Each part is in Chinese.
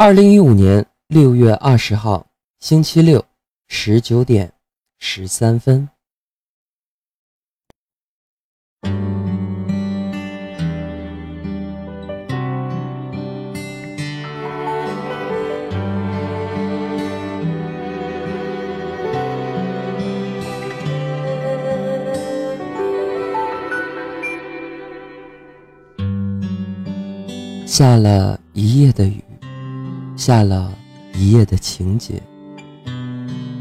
二零一五年六月二十号，星期六，十九点十三分。下了一夜的雨。下了一夜的情节，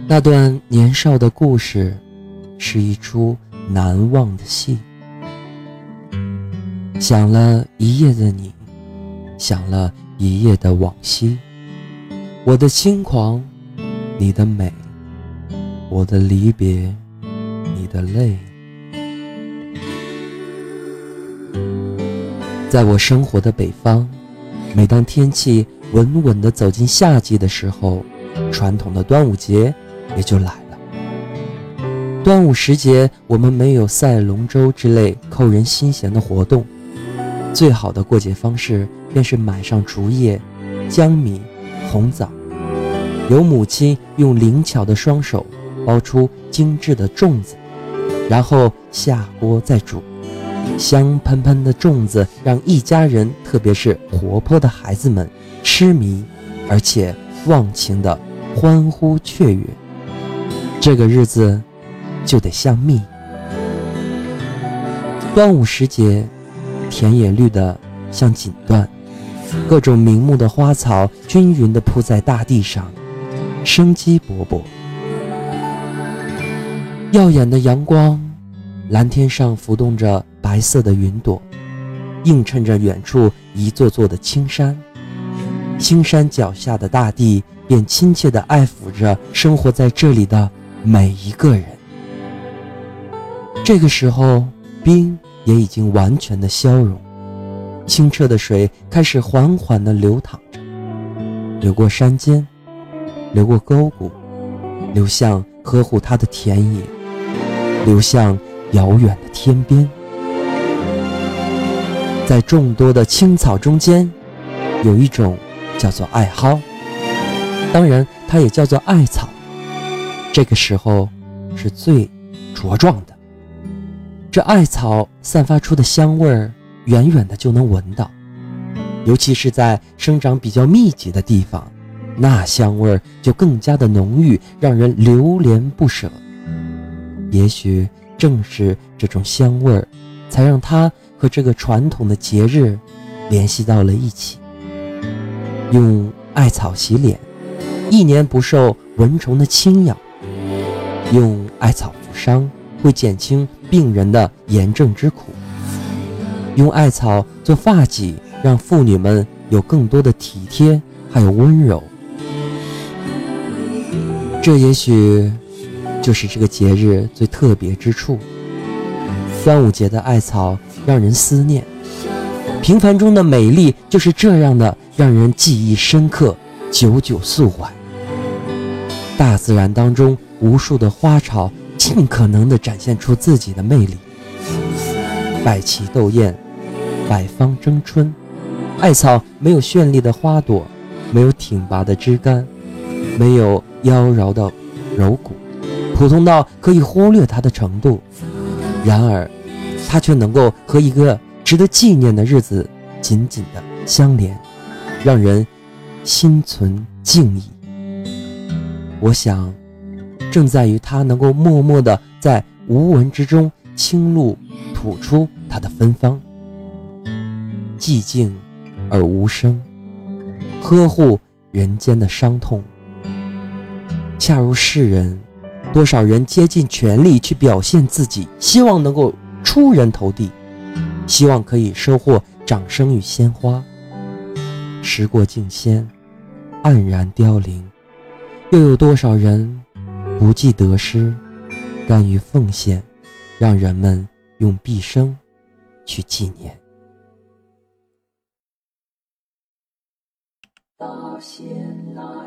那段年少的故事，是一出难忘的戏。想了一夜的你，想了一夜的往昔，我的轻狂，你的美，我的离别，你的泪，在我生活的北方，每当天气。稳稳地走进夏季的时候，传统的端午节也就来了。端午时节，我们没有赛龙舟之类扣人心弦的活动，最好的过节方式便是买上竹叶、江米、红枣，由母亲用灵巧的双手包出精致的粽子，然后下锅再煮，香喷喷的粽子让一家人，特别是活泼的孩子们。痴迷，而且忘情的欢呼雀跃，这个日子就得像蜜。端午时节，田野绿得像锦缎，各种名目的花草均匀地铺在大地上，生机勃勃。耀眼的阳光，蓝天上浮动着白色的云朵，映衬着远处一座座的青山。青山脚下的大地便亲切地爱抚着生活在这里的每一个人。这个时候，冰也已经完全的消融，清澈的水开始缓缓地流淌着，流过山间，流过沟谷，流向呵护它的田野，流向遥远的天边。在众多的青草中间，有一种。叫做艾蒿，当然它也叫做艾草。这个时候是最茁壮的。这艾草散发出的香味儿，远远的就能闻到，尤其是在生长比较密集的地方，那香味儿就更加的浓郁，让人流连不舍。也许正是这种香味儿，才让它和这个传统的节日联系到了一起。用艾草洗脸，一年不受蚊虫的侵咬；用艾草服伤，会减轻病人的炎症之苦；用艾草做发髻，让妇女们有更多的体贴还有温柔。这也许就是这个节日最特别之处。端午节的艾草让人思念。平凡中的美丽就是这样的，让人记忆深刻，久久诉怀。大自然当中无数的花草，尽可能的展现出自己的魅力。百奇斗艳，百方争春。艾草没有绚丽的花朵，没有挺拔的枝干，没有妖娆的柔骨，普通到可以忽略它的程度。然而，它却能够和一个。值得纪念的日子紧紧的相连，让人心存敬意。我想，正在于它能够默默的在无闻之中倾露吐出它的芬芳，寂静而无声，呵护人间的伤痛。恰如世人，多少人竭尽全力去表现自己，希望能够出人头地。希望可以收获掌声与鲜花。时过境迁，黯然凋零，又有多少人不计得失，甘于奉献，让人们用毕生去纪念。大仙来。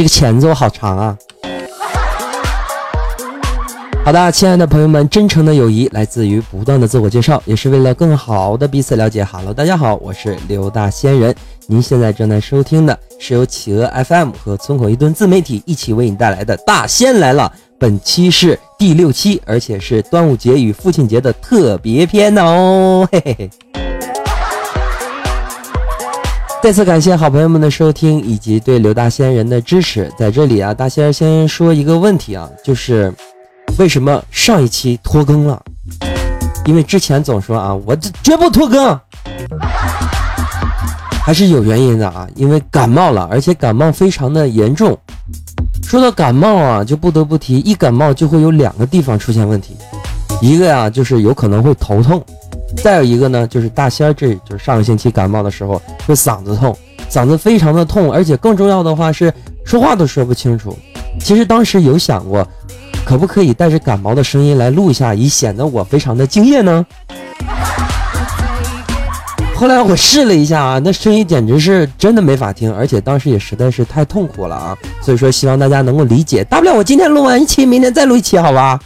这个前奏好长啊！好的，亲爱的朋友们，真诚的友谊来自于不断的自我介绍，也是为了更好的彼此了解。Hello，大家好，我是刘大仙人。您现在正在收听的是由企鹅 FM 和村口一吨自媒体一起为你带来的《大仙来了》。本期是第六期，而且是端午节与父亲节的特别篇哦！嘿嘿嘿。再次感谢好朋友们的收听以及对刘大仙人的支持。在这里啊，大仙先说一个问题啊，就是为什么上一期拖更了？因为之前总说啊，我这绝不拖更，还是有原因的啊，因为感冒了，而且感冒非常的严重。说到感冒啊，就不得不提，一感冒就会有两个地方出现问题，一个呀就是有可能会头痛。再有一个呢，就是大仙儿，这就是上个星期感冒的时候，就嗓子痛，嗓子非常的痛，而且更重要的话是说话都说不清楚。其实当时有想过，可不可以带着感冒的声音来录一下，以显得我非常的敬业呢？后来我试了一下啊，那声音简直是真的没法听，而且当时也实在是太痛苦了啊。所以说，希望大家能够理解。大不了我今天录完一期，明天再录一期，好吧？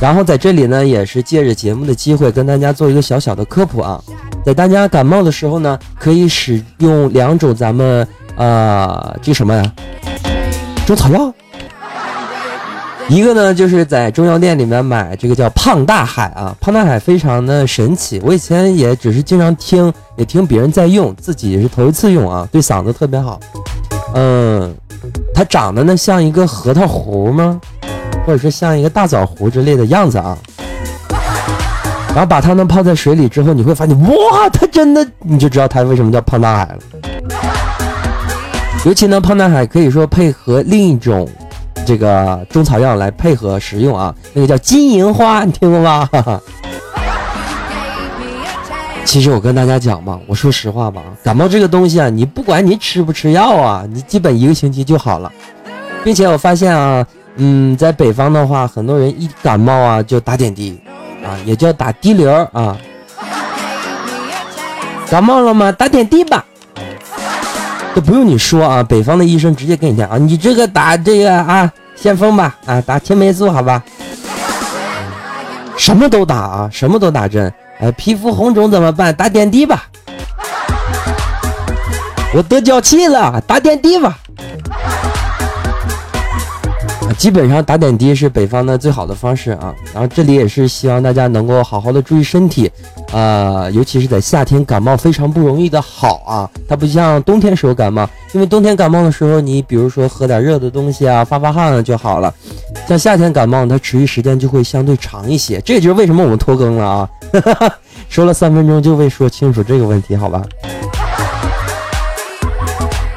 然后在这里呢，也是借着节目的机会，跟大家做一个小小的科普啊。在大家感冒的时候呢，可以使用两种咱们呃这什么呀？中草药。一个呢，就是在中药店里面买这个叫胖大海啊，胖大海非常的神奇。我以前也只是经常听，也听别人在用，自己也是头一次用啊，对嗓子特别好。嗯，它长得呢像一个核桃核吗？或者是像一个大枣核之类的样子啊，然后把它们泡在水里之后，你会发现，哇，它真的，你就知道它为什么叫胖大海了。尤其呢，胖大海可以说配合另一种这个中草药来配合食用啊，那个叫金银花，你听过吗？其实我跟大家讲嘛，我说实话吧，感冒这个东西啊，你不管你吃不吃药啊，你基本一个星期就好了，并且我发现啊。嗯，在北方的话，很多人一感冒啊就打点滴，啊，也叫打滴流啊。感冒了吗？打点滴吧，都不用你说啊，北方的医生直接跟你讲啊，你这个打这个啊，先锋吧，啊，打青霉素好吧，什么都打啊，什么都打针，哎，皮肤红肿怎么办？打点滴吧。我得脚气了，打点滴吧。基本上打点滴是北方的最好的方式啊，然后这里也是希望大家能够好好的注意身体，呃，尤其是在夏天感冒非常不容易的好啊，它不像冬天时候感冒，因为冬天感冒的时候你比如说喝点热的东西啊，发发汗就好了，像夏天感冒它持续时间就会相对长一些，这也就是为什么我们拖更了啊，说了三分钟就为说清楚这个问题，好吧？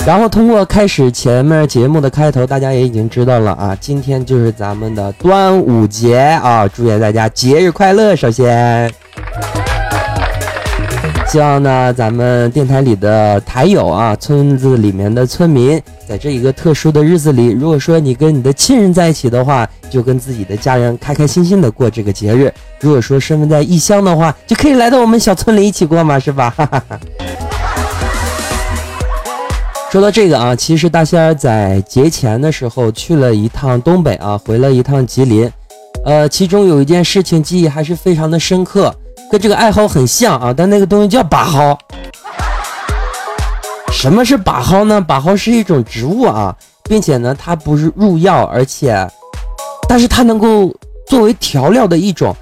然后通过开始前面节目的开头，大家也已经知道了啊，今天就是咱们的端午节啊，祝愿大家节日快乐。首先，希望呢咱们电台里的台友啊，村子里面的村民，在这一个特殊的日子里，如果说你跟你的亲人在一起的话，就跟自己的家人开开心心的过这个节日；如果说身份在异乡的话，就可以来到我们小村里一起过嘛，是吧？哈哈哈。说到这个啊，其实大仙儿在节前的时候去了一趟东北啊，回了一趟吉林，呃，其中有一件事情记忆还是非常的深刻，跟这个爱好很像啊，但那个东西叫把蒿。什么是把蒿呢？把蒿是一种植物啊，并且呢，它不是入药，而且，但是它能够作为调料的一种。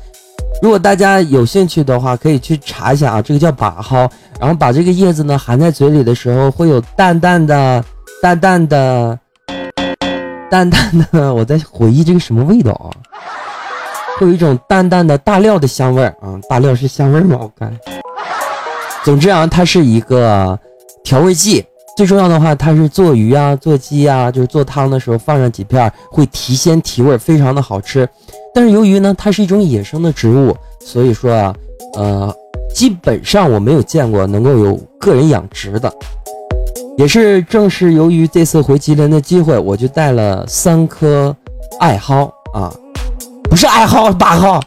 如果大家有兴趣的话，可以去查一下啊，这个叫把蒿，然后把这个叶子呢含在嘴里的时候，会有淡淡的、淡淡的淡淡的，我在回忆这个什么味道啊？会有一种淡淡的大料的香味儿啊！大料是香味儿吗？我看。总之啊，它是一个调味剂。最重要的话，它是做鱼啊、做鸡啊，就是做汤的时候放上几片，会提鲜提味，非常的好吃。但是由于呢，它是一种野生的植物，所以说啊，呃，基本上我没有见过能够有个人养殖的。也是正是由于这次回吉林的机会，我就带了三颗艾蒿啊，不是艾蒿，八蒿。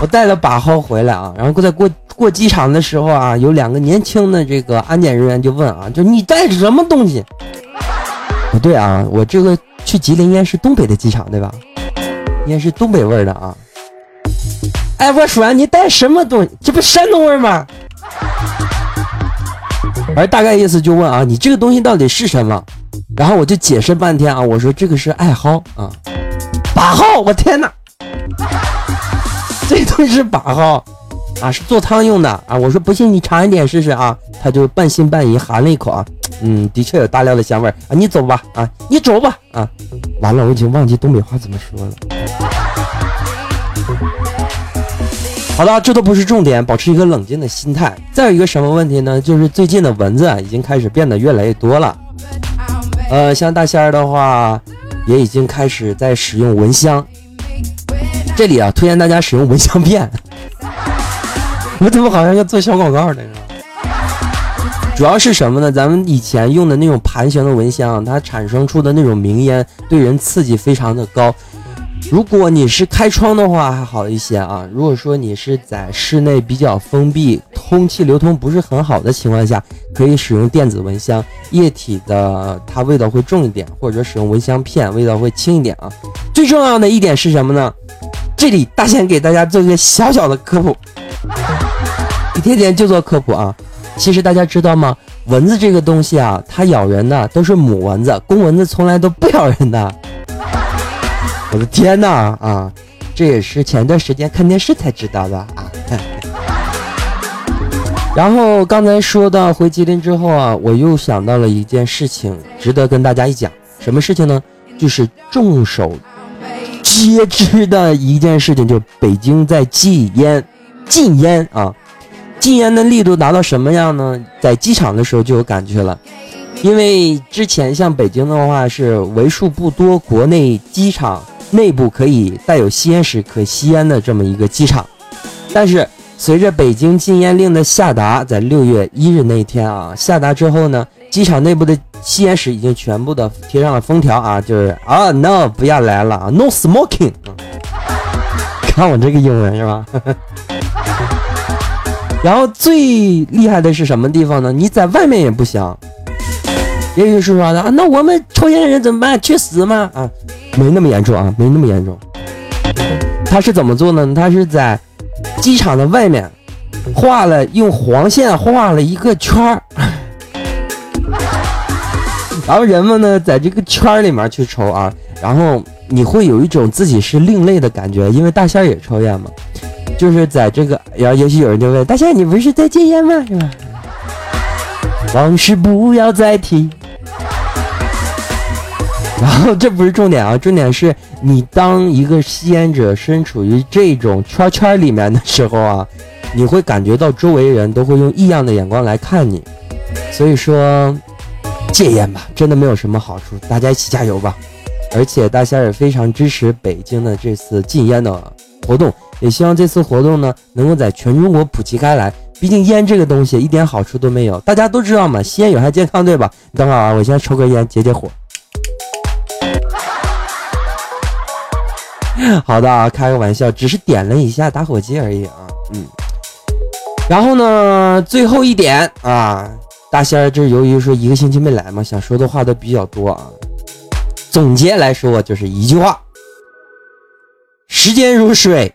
我带了把蒿回来啊，然后在过过机场的时候啊，有两个年轻的这个安检人员就问啊，就你带什么东西？不对啊，我这个去吉林应该是东北的机场对吧？应该是东北味儿的啊。哎，我说你带什么东西？这不山东味吗？而大概意思就问啊，你这个东西到底是什么？然后我就解释半天啊，我说这个是艾蒿啊，把号，我天哪，这东西是把号啊，是做汤用的啊。我说不信你尝一点试试啊，他就半信半疑含了一口啊，嗯，的确有大料的香味啊。你走吧啊，你走吧啊，完了，我已经忘记东北话怎么说了。好的，这都不是重点，保持一个冷静的心态。再有一个什么问题呢？就是最近的蚊子，已经开始变得越来越多了。呃，像大仙儿的话，也已经开始在使用蚊香。这里啊，推荐大家使用蚊香片。我怎么好像要做小广告呢？主要是什么呢？咱们以前用的那种盘旋的蚊香，它产生出的那种明烟，对人刺激非常的高。如果你是开窗的话还好一些啊。如果说你是在室内比较封闭、空气流通不是很好的情况下，可以使用电子蚊香，液体的它味道会重一点，或者使用蚊香片，味道会轻一点啊。最重要的一点是什么呢？这里大仙给大家做一个小小的科普，天天就做科普啊。其实大家知道吗？蚊子这个东西啊，它咬人的都是母蚊子，公蚊子从来都不咬人的。我的天呐啊！这也是前段时间看电视才知道的啊。然后刚才说到回吉林之后啊，我又想到了一件事情，值得跟大家一讲。什么事情呢？就是众所皆知的一件事情，就北京在禁烟，禁烟啊！禁烟的力度达到什么样呢？在机场的时候就有感觉了，因为之前像北京的话是为数不多国内机场。内部可以带有吸烟室可吸烟的这么一个机场，但是随着北京禁烟令的下达，在六月一日那一天啊下达之后呢，机场内部的吸烟室已经全部的贴上了封条啊，就是啊 no 不要来了啊 no smoking 看我这个英文是吧？然后最厉害的是什么地方呢？你在外面也不行。也有是说的啊，那我们抽烟的人怎么办？去死吗？啊？没那么严重啊，没那么严重。他是怎么做呢？他是在机场的外面画了用黄线画了一个圈儿，然后人们呢在这个圈儿里面去抽啊，然后你会有一种自己是另类的感觉，因为大仙儿也抽烟嘛，就是在这个，然后也许有人就问大仙，你不是在戒烟吗？是吧？往事不要再提。然后这不是重点啊，重点是你当一个吸烟者身处于这种圈圈里面的时候啊，你会感觉到周围人都会用异样的眼光来看你。所以说，戒烟吧，真的没有什么好处，大家一起加油吧。而且大仙也非常支持北京的这次禁烟的活动，也希望这次活动呢能够在全中国普及开来。毕竟烟这个东西一点好处都没有，大家都知道嘛，吸烟有害健康，对吧？等会儿啊，我先抽根烟解解火。好的啊，开个玩笑，只是点了一下打火机而已啊。嗯，然后呢，最后一点啊，大仙儿这由于说一个星期没来嘛，想说的话都比较多啊。总结来说就是一句话：时间如水，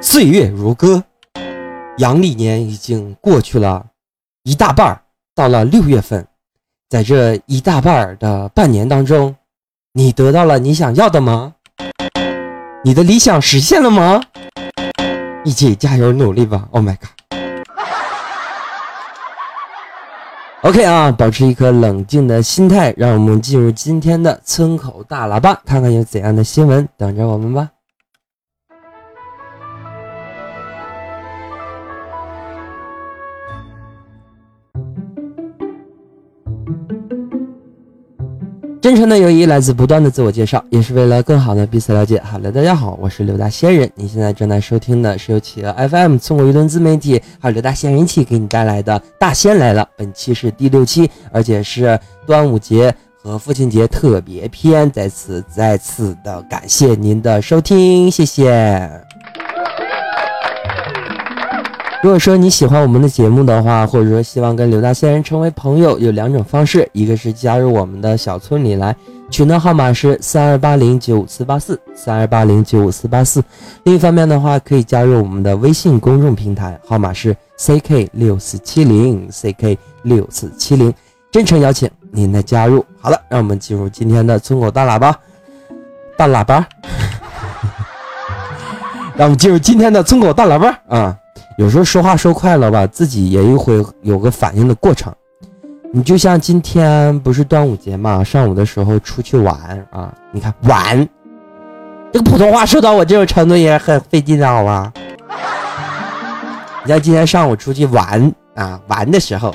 岁月如歌，阳历年已经过去了一大半，到了六月份，在这一大半的半年当中，你得到了你想要的吗？你的理想实现了吗？一起加油努力吧！Oh my god！OK 啊，保持一颗冷静的心态，让我们进入今天的村口大喇叭，看看有怎样的新闻等着我们吧。真诚的友谊来自不断的自我介绍，也是为了更好的彼此了解。好了，大家好，我是刘大仙人。你现在正在收听的是由企鹅 FM 通过一顿自媒体还有刘大仙人气给你带来的《大仙来了》。本期是第六期，而且是端午节和父亲节特别篇。在此再次的感谢您的收听，谢谢。如果说你喜欢我们的节目的话，或者说希望跟刘大仙人成为朋友，有两种方式，一个是加入我们的小村里来，群的号码是三二八零九五四八四三二八零九五四八四；另一方面的话，可以加入我们的微信公众平台，号码是 ck 六四七零 ck 六四七零，真诚邀请您的加入。好了，让我们进入今天的村口大喇叭，大喇叭，让我们进入今天的村口大喇叭。啊。有时候说话说快了吧，自己也会有个反应的过程。你就像今天不是端午节嘛，上午的时候出去玩啊，你看玩，这个普通话说到我这种程度也很费劲的好吧？你像今天上午出去玩啊，玩的时候，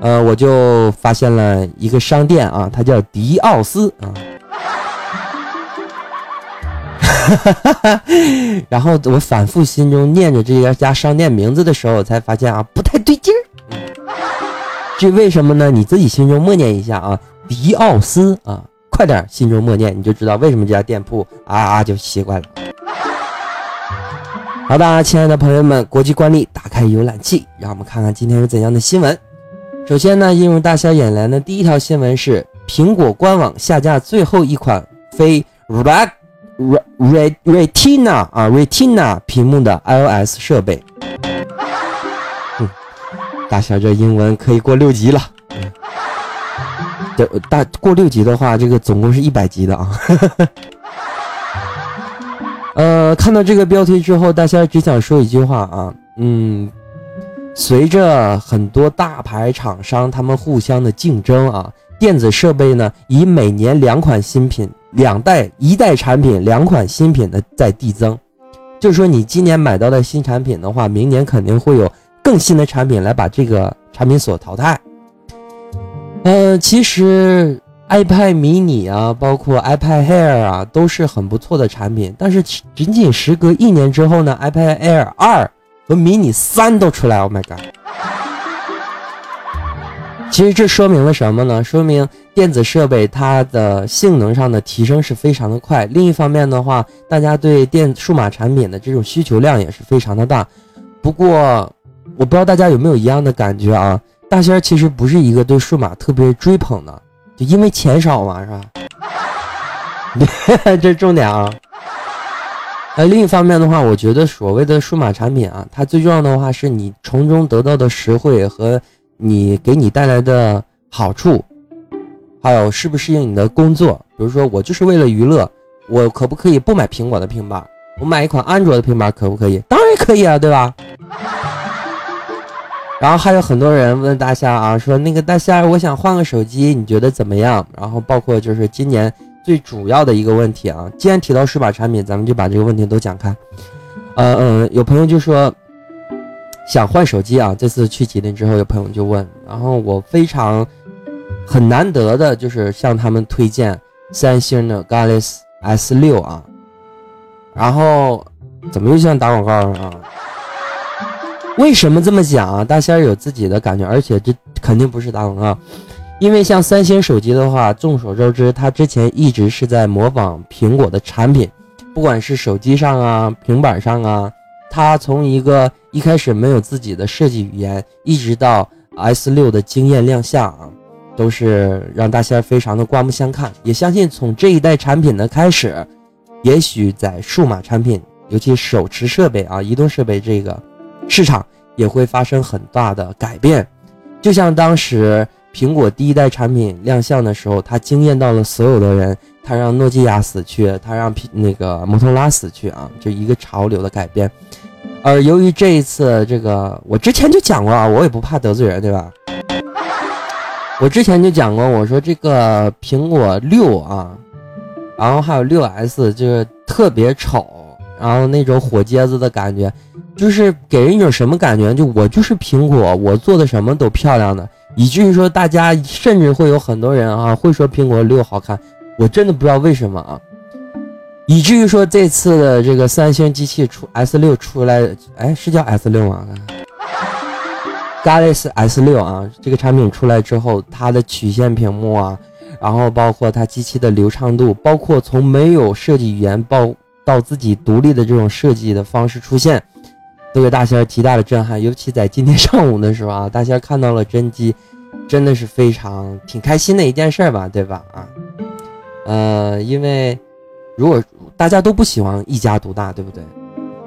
呃，我就发现了一个商店啊，它叫迪奥斯啊。然后我反复心中念着这家商店名字的时候，我才发现啊，不太对劲儿。这为什么呢？你自己心中默念一下啊，迪奥斯啊，快点心中默念，你就知道为什么这家店铺啊啊就习惯了。好的，亲爱的朋友们，国际惯例，打开浏览器，让我们看看今天是怎样的新闻。首先呢，映入大家眼帘的第一条新闻是苹果官网下架最后一款非 Red。Re Retina 啊，Retina 屏幕的 iOS 设备，大小这英文可以过六级了。这大过六级的话，这个总共是一百级的啊。呃，看到这个标题之后，大家只想说一句话啊，嗯，随着很多大牌厂商他们互相的竞争啊，电子设备呢以每年两款新品。两代一代产品，两款新品的在递增，就是说你今年买到的新产品的话，明年肯定会有更新的产品来把这个产品所淘汰。呃，其实 iPad mini 啊，包括 iPad Air 啊，都是很不错的产品，但是仅仅时隔一年之后呢，iPad Air 二和 mini 三都出来，Oh my god！其实这说明了什么呢？说明电子设备它的性能上的提升是非常的快。另一方面的话，大家对电数码产品的这种需求量也是非常的大。不过，我不知道大家有没有一样的感觉啊？大仙儿其实不是一个对数码特别追捧的，就因为钱少嘛，是吧？这重点啊。呃，另一方面的话，我觉得所谓的数码产品啊，它最重要的话是你从中得到的实惠和。你给你带来的好处，还有适不适应你的工作？比如说，我就是为了娱乐，我可不可以不买苹果的平板？我买一款安卓的平板可不可以？当然可以啊，对吧？然后还有很多人问大虾啊，说那个大虾，我想换个手机，你觉得怎么样？然后包括就是今年最主要的一个问题啊，既然提到数码产品，咱们就把这个问题都讲开。呃嗯，有朋友就说。想换手机啊！这次去吉林之后，有朋友就问，然后我非常很难得的就是向他们推荐三星的 Galaxy S 六啊。然后怎么又像打广告了啊？为什么这么讲啊？大仙有自己的感觉，而且这肯定不是打广告，因为像三星手机的话，众所周知，它之前一直是在模仿苹果的产品，不管是手机上啊、平板上啊。它从一个一开始没有自己的设计语言，一直到 S 六的惊艳亮相啊，都是让大仙非常的刮目相看。也相信从这一代产品的开始，也许在数码产品，尤其手持设备啊、移动设备这个市场也会发生很大的改变。就像当时苹果第一代产品亮相的时候，它惊艳到了所有的人，它让诺基亚死去，它让那个摩托罗拉死去啊，就一个潮流的改变。而由于这一次，这个我之前就讲过啊，我也不怕得罪人，对吧？我之前就讲过，我说这个苹果六啊，然后还有六 S，就是特别丑，然后那种火疖子的感觉，就是给人一种什么感觉？就我就是苹果，我做的什么都漂亮的，以至于说大家甚至会有很多人啊会说苹果六好看，我真的不知道为什么啊，以至于说这次的这个三星机器出 S 六出来，哎，是叫 S 六吗？Galaxy S 六啊，这个产品出来之后，它的曲线屏幕啊，然后包括它机器的流畅度，包括从没有设计语言到到自己独立的这种设计的方式出现，都给大仙儿极大的震撼。尤其在今天上午的时候啊，大仙儿看到了真机，真的是非常挺开心的一件事吧，对吧？啊，呃，因为如果大家都不喜欢一家独大，对不对？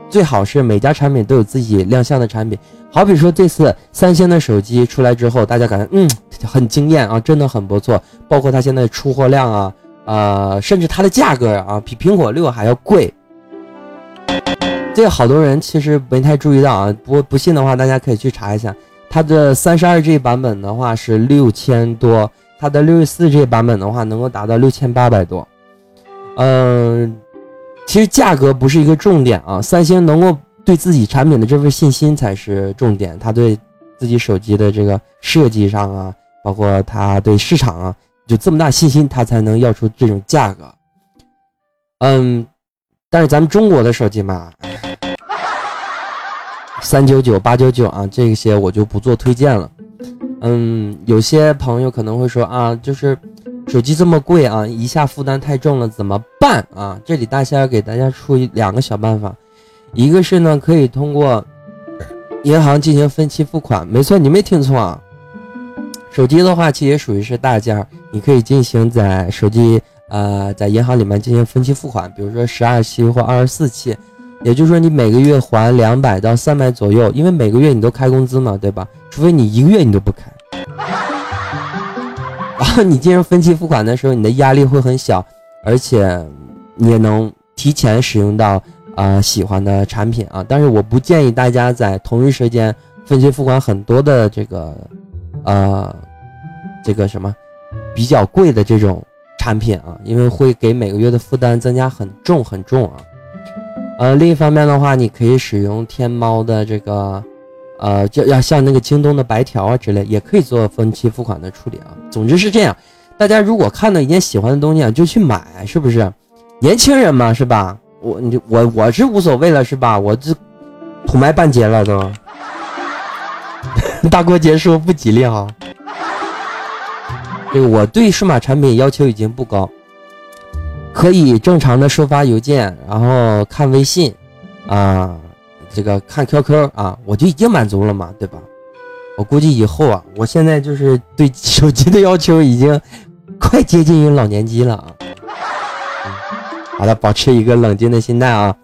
最好是每家产品都有自己亮相的产品。好比说这次三星的手机出来之后，大家感觉嗯很惊艳啊，真的很不错。包括它现在出货量啊，呃，甚至它的价格啊，比苹果六还要贵。这好多人其实没太注意到啊，不不信的话，大家可以去查一下。它的三十二 G 版本的话是六千多，它的六十四 G 版本的话能够达到六千八百多。嗯，其实价格不是一个重点啊，三星能够。对自己产品的这份信心才是重点，他对自己手机的这个设计上啊，包括他对市场啊，就这么大信心，他才能要出这种价格。嗯，但是咱们中国的手机嘛，三九九、八九九啊，这些我就不做推荐了。嗯，有些朋友可能会说啊，就是手机这么贵啊，一下负担太重了，怎么办啊？这里大仙给大家出两个小办法。一个是呢，可以通过银行进行分期付款。没错，你没听错啊。手机的话，其实也属于是大件，你可以进行在手机呃，在银行里面进行分期付款，比如说十二期或二十四期，也就是说你每个月还两百到三百左右，因为每个月你都开工资嘛，对吧？除非你一个月你都不开，然后你进入分期付款的时候，你的压力会很小，而且你也能提前使用到。啊，喜欢的产品啊，但是我不建议大家在同一时间分期付款很多的这个，呃，这个什么比较贵的这种产品啊，因为会给每个月的负担增加很重很重啊。呃，另一方面的话，你可以使用天猫的这个，呃，就要像那个京东的白条啊之类，也可以做分期付款的处理啊。总之是这样，大家如果看到一件喜欢的东西啊，就去买，是不是？年轻人嘛，是吧？我你我我是无所谓了是吧？我这土埋半截了都，大过节说不吉利哈。这个我对数码产品要求已经不高，可以正常的收发邮件，然后看微信，啊，这个看 QQ 啊，我就已经满足了嘛，对吧？我估计以后啊，我现在就是对手机的要求已经快接近于老年机了啊。好的，保持一个冷静的心态啊，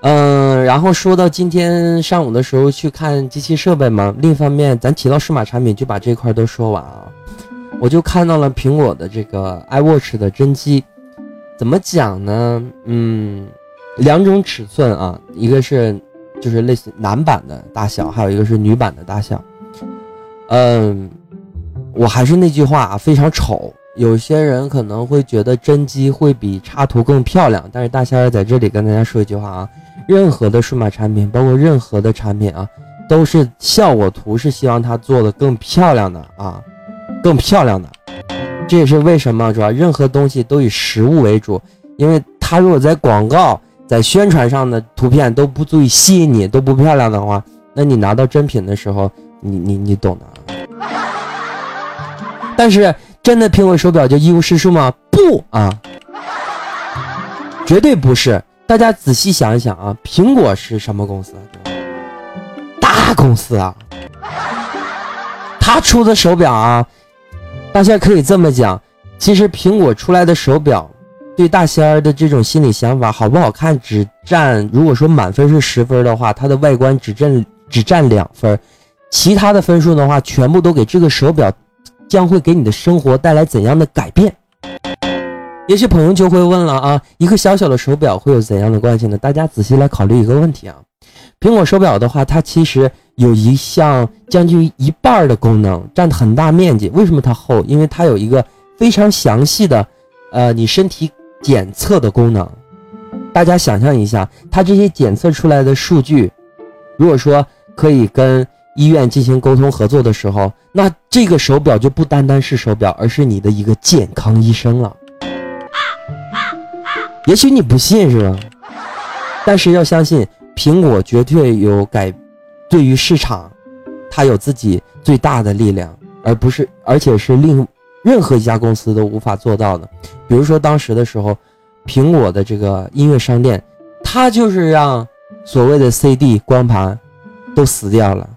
嗯，然后说到今天上午的时候去看机器设备嘛，另一方面，咱提到数码产品就把这块都说完啊，我就看到了苹果的这个 iWatch 的真机，怎么讲呢？嗯，两种尺寸啊，一个是就是类似男版的大小，还有一个是女版的大小，嗯，我还是那句话啊，非常丑。有些人可能会觉得真机会比插图更漂亮，但是大仙儿在这里跟大家说一句话啊，任何的数码产品，包括任何的产品啊，都是效果图是希望它做的更漂亮的啊，更漂亮的。这也是为什么主要任何东西都以实物为主，因为它如果在广告、在宣传上的图片都不足以吸引你，都不漂亮的话，那你拿到真品的时候，你你你懂的。但是。真的苹果手表就一无是处吗？不啊，绝对不是。大家仔细想一想啊，苹果是什么公司？大公司啊，他出的手表啊，大家可以这么讲。其实苹果出来的手表，对大仙儿的这种心理想法，好不好看只占，如果说满分是十分的话，它的外观只占只占两分，其他的分数的话，全部都给这个手表。将会给你的生活带来怎样的改变？也许朋友就会问了啊，一个小小的手表会有怎样的关系呢？大家仔细来考虑一个问题啊，苹果手表的话，它其实有一项将近一半的功能，占很大面积。为什么它厚？因为它有一个非常详细的，呃，你身体检测的功能。大家想象一下，它这些检测出来的数据，如果说可以跟医院进行沟通合作的时候，那这个手表就不单单是手表，而是你的一个健康医生了。也许你不信是吧？但是要相信，苹果绝对有改，对于市场，它有自己最大的力量，而不是，而且是令任何一家公司都无法做到的。比如说当时的时候。苹果的这个音乐商店，它就是让所谓的 CD 光盘都死掉了。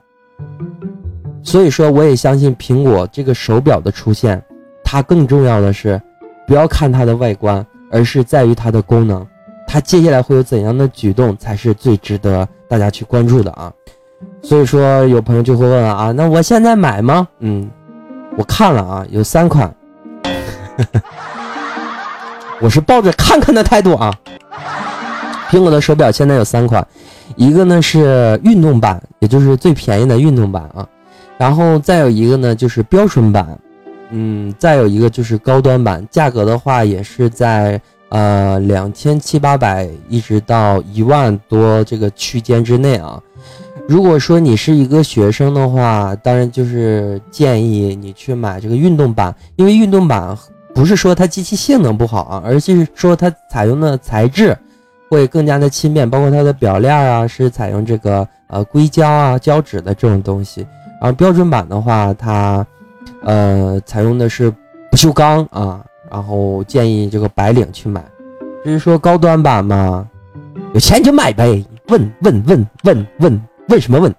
所以说，我也相信苹果这个手表的出现，它更重要的是，不要看它的外观，而是在于它的功能。它接下来会有怎样的举动，才是最值得大家去关注的啊！所以说，有朋友就会问啊，那我现在买吗？嗯，我看了啊，有三款。我是抱着看看的态度啊。苹果的手表现在有三款，一个呢是运动版，也就是最便宜的运动版啊，然后再有一个呢就是标准版，嗯，再有一个就是高端版，价格的话也是在呃两千七八百一直到一万多这个区间之内啊。如果说你是一个学生的话，当然就是建议你去买这个运动版，因为运动版。不是说它机器性能不好啊，而是说它采用的材质会更加的轻便，包括它的表链啊是采用这个呃硅胶啊胶纸的这种东西。然后标准版的话，它呃采用的是不锈钢啊。然后建议这个白领去买。至于说高端版嘛，有钱就买呗。问问问问问问问什么问？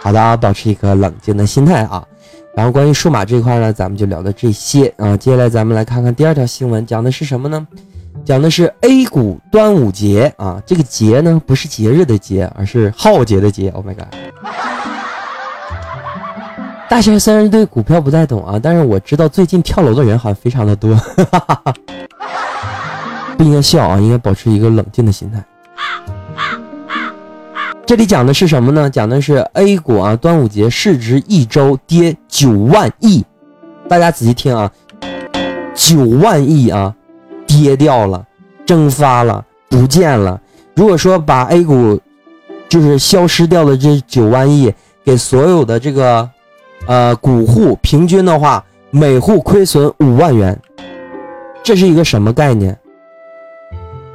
好的啊，保持一颗冷静的心态啊。然后关于数码这块呢，咱们就聊到这些啊。接下来咱们来看看第二条新闻，讲的是什么呢？讲的是 A 股端午节啊。这个节呢，不是节日的节，而是浩劫的劫。Oh my god！大仙虽然对股票不太懂啊，但是我知道最近跳楼的人好像非常的多。不应该笑啊，应该保持一个冷静的心态。这里讲的是什么呢？讲的是 A 股啊，端午节市值一周跌九万亿，大家仔细听啊，九万亿啊，跌掉了，蒸发了，不见了。如果说把 A 股就是消失掉的这九万亿给所有的这个呃股户平均的话，每户亏损五万元，这是一个什么概念？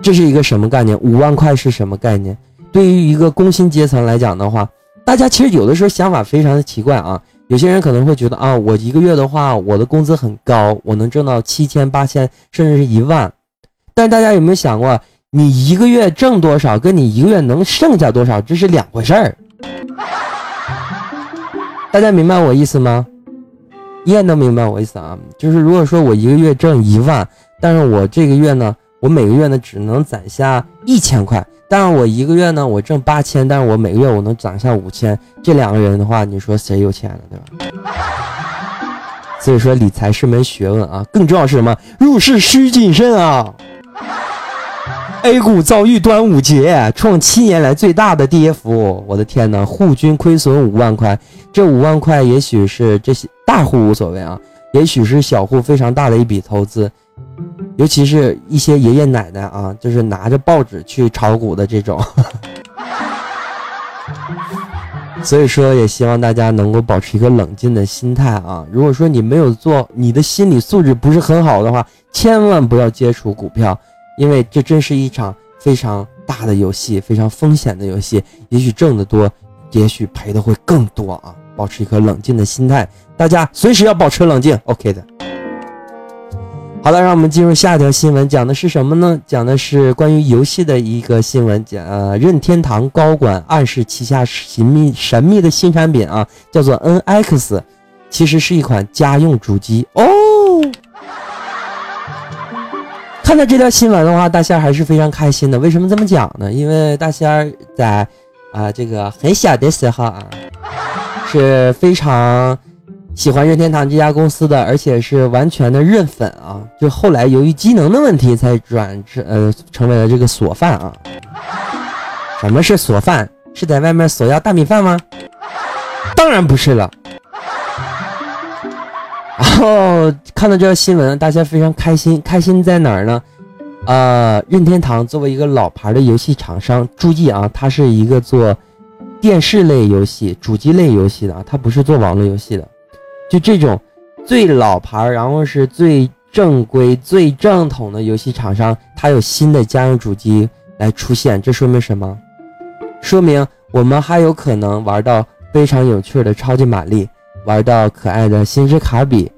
这是一个什么概念？五万块是什么概念？对于一个工薪阶层来讲的话，大家其实有的时候想法非常的奇怪啊。有些人可能会觉得啊，我一个月的话，我的工资很高，我能挣到七千、八千，甚至是一万。但大家有没有想过，你一个月挣多少，跟你一个月能剩下多少，这是两回事儿。大家明白我意思吗？应该能明白我意思啊。就是如果说我一个月挣一万，但是我这个月呢，我每个月呢只能攒下一千块。但是我一个月呢，我挣八千，但是我每个月我能攒下五千，这两个人的话，你说谁有钱呢，对吧？所以说理财是门学问啊，更重要是什么？入市需谨慎啊！A 股遭遇端午节创七年来最大的跌幅，我的天呐，户均亏损五万块，这五万块也许是这些大户无所谓啊，也许是小户非常大的一笔投资。尤其是一些爷爷奶奶啊，就是拿着报纸去炒股的这种，所以说也希望大家能够保持一个冷静的心态啊。如果说你没有做，你的心理素质不是很好的话，千万不要接触股票，因为这真是一场非常大的游戏，非常风险的游戏。也许挣得多，也许赔的会更多啊。保持一颗冷静的心态，大家随时要保持冷静，OK 的。好了，让我们进入下一条新闻，讲的是什么呢？讲的是关于游戏的一个新闻，讲呃，任天堂高管暗示旗下神秘神秘的新产品啊，叫做 NX，其实是一款家用主机哦。看到这条新闻的话，大仙还是非常开心的。为什么这么讲呢？因为大仙在啊这个很小的时候啊，是非常。喜欢任天堂这家公司的，而且是完全的认粉啊！就后来由于机能的问题，才转成呃成为了这个锁饭啊。什么是锁饭？是在外面索要大米饭吗？当然不是了。然后看到这个新闻，大家非常开心，开心在哪儿呢？呃，任天堂作为一个老牌的游戏厂商，注意啊，它是一个做电视类游戏、主机类游戏的啊，它不是做网络游戏的。就这种最老牌，然后是最正规、最正统的游戏厂商，它有新的家用主机来出现，这说明什么？说明我们还有可能玩到非常有趣的超级玛丽，玩到可爱的星之卡比，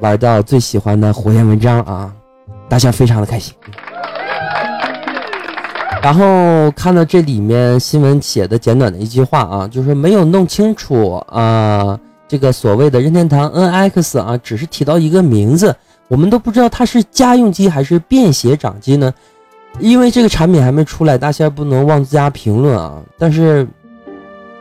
玩到最喜欢的火焰文章啊！大家非常的开心。然后看到这里面新闻写的简短的一句话啊，就是没有弄清楚啊，这个所谓的任天堂 NX 啊，只是提到一个名字，我们都不知道它是家用机还是便携掌机呢？因为这个产品还没出来，大家不能妄加评论啊。但是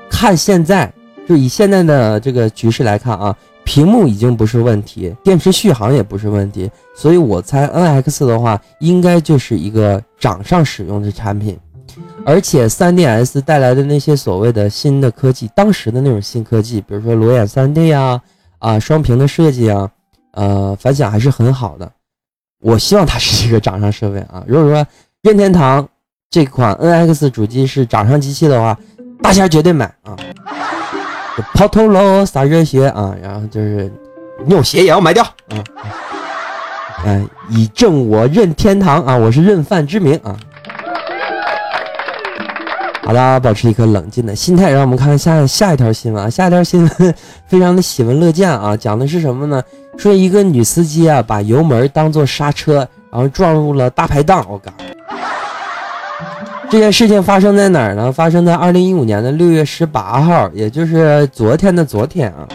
看现在，就以现在的这个局势来看啊，屏幕已经不是问题，电池续航也不是问题，所以我猜 NX 的话应该就是一个掌上使用的产品。而且 3DS 带来的那些所谓的新的科技，当时的那种新科技，比如说裸眼 3D 啊啊双屏的设计啊，呃，反响还是很好的。我希望它是一个掌上设备啊！如果说任天堂这款 NX 主机是掌上机器的话，大仙绝对买啊！抛头颅洒热血啊！然后就是尿鞋也要买掉啊！嗯，以正我任天堂啊！我是任饭之名啊！好的，保持一颗冷静的心态，让我们看下下一条新闻啊！下一条新闻非常的喜闻乐见啊！讲的是什么呢？说一个女司机啊，把油门当做刹车，然后撞入了大排档。我靠！这件事情发生在哪儿呢？发生在二零一五年的六月十八号，也就是昨天的昨天啊。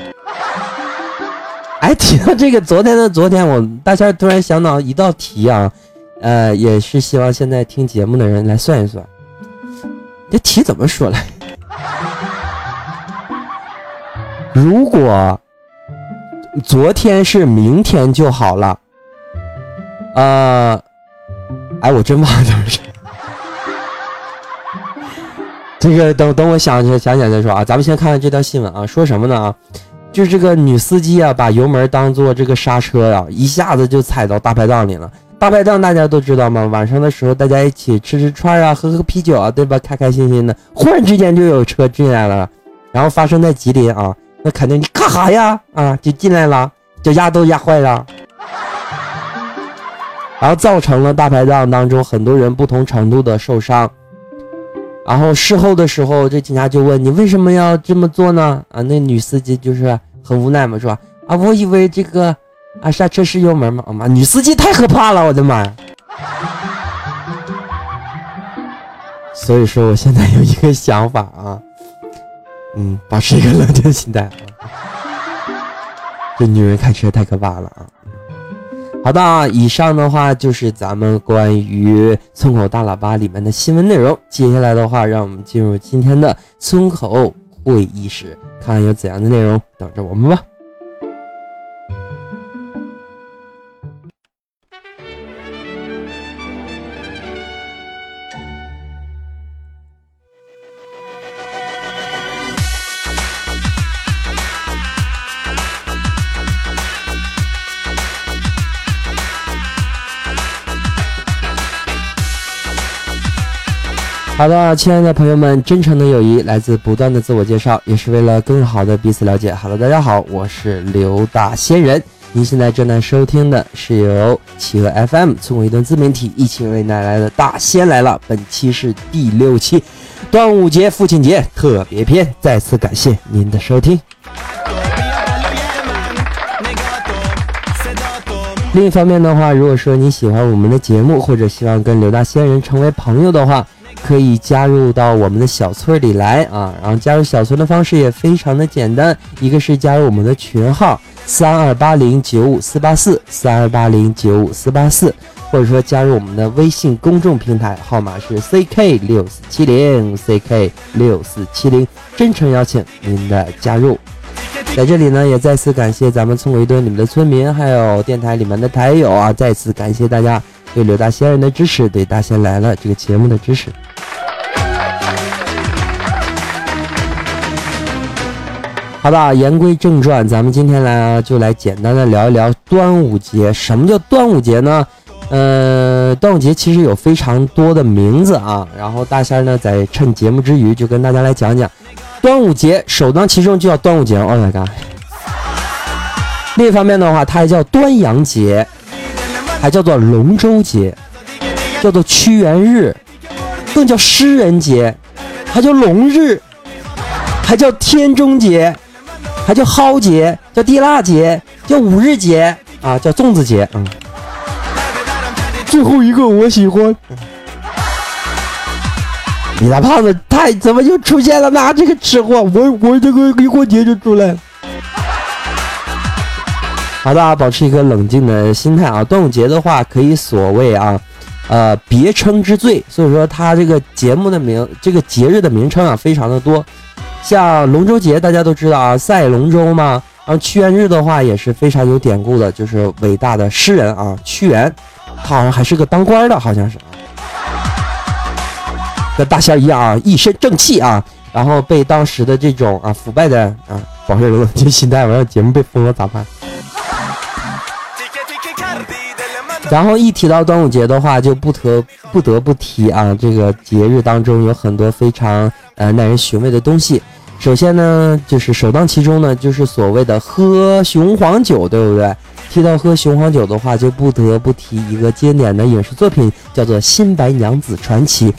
哎，提到这个昨天的昨天，我大家突然想到一道题啊，呃，也是希望现在听节目的人来算一算。这题怎么说来？如果昨天是明天就好了，呃，哎，我真忘了怎么说。这个等等我想想想想再说啊。咱们先看看这条新闻啊，说什么呢啊？就是这个女司机啊，把油门当做这个刹车呀，一下子就踩到大排档里了。大排档大家都知道吗？晚上的时候大家一起吃吃串啊，喝喝啤酒啊，对吧？开开心心的。忽然之间就有车进来了，然后发生在吉林啊，那肯定你干哈呀？啊，就进来了，就压都压坏了，然后造成了大排档当中很多人不同程度的受伤。然后事后的时候，这警察就问你为什么要这么做呢？啊，那女司机就是很无奈嘛，说啊，我以为这个。啊，刹车是油门吗？妈，女司机太可怕了，我的妈呀！所以说，我现在有一个想法啊，嗯，保持一个冷静心态啊。这女人开车太可怕了啊！好的啊，以上的话就是咱们关于村口大喇叭里面的新闻内容。接下来的话，让我们进入今天的村口会议室，看看有怎样的内容等着我们吧。好的，亲爱的朋友们，真诚的友谊来自不断的自我介绍，也是为了更好的彼此了解。Hello，大家好，我是刘大仙人。您现在正在收听的是由企鹅 FM 村口一顿自媒体一起为带来的大仙来了。本期是第六期，端午节、父亲节特别篇。再次感谢您的收听。另一方面的话，如果说你喜欢我们的节目，或者希望跟刘大仙人成为朋友的话，可以加入到我们的小村里来啊，然后加入小村的方式也非常的简单，一个是加入我们的群号三二八零九五四八四三二八零九五四八四，或者说加入我们的微信公众平台，号码是 ck 六四七零 ck 六四七零，真诚邀请您的加入。在这里呢，也再次感谢咱们村委队里面的村民，还有电台里面的台友啊，再次感谢大家。对刘大仙人的支持，对大仙来了这个节目的支持。好的，言归正传，咱们今天来就来简单的聊一聊端午节。什么叫端午节呢？呃，端午节其实有非常多的名字啊。然后大仙呢，在趁节目之余，就跟大家来讲讲端午节。首当其冲就叫端午节。Oh my god！另一方面的话，它还叫端阳节，还叫做龙舟节，叫做屈原日，更叫诗人节，还叫龙日，还叫天中节。还叫蒿节，叫地腊节，叫五日节啊，叫粽子节。嗯，最后一个我喜欢。你大胖子太怎么又出现了呢？这个吃货，我我这个一过节就出来了。好的啊，保持一个冷静的心态啊。端午节的话，可以所谓啊，呃，别称之最，所以说它这个节目的名，这个节日的名称啊，非常的多。像龙舟节，大家都知道啊，赛龙舟嘛。然后屈原日的话也是非常有典故的，就是伟大的诗人啊，屈原，他好像还是个当官的，好像是，跟大仙一样啊，一身正气啊。然后被当时的这种啊腐败的啊，保持冷静心态，我让节目被封了咋办？然后一提到端午节的话，就不得不得不提啊，这个节日当中有很多非常呃耐人寻味的东西。首先呢，就是首当其冲呢，就是所谓的喝雄黄酒，对不对？提到喝雄黄酒的话，就不得不提一个经典的影视作品，叫做《新白娘子传奇》。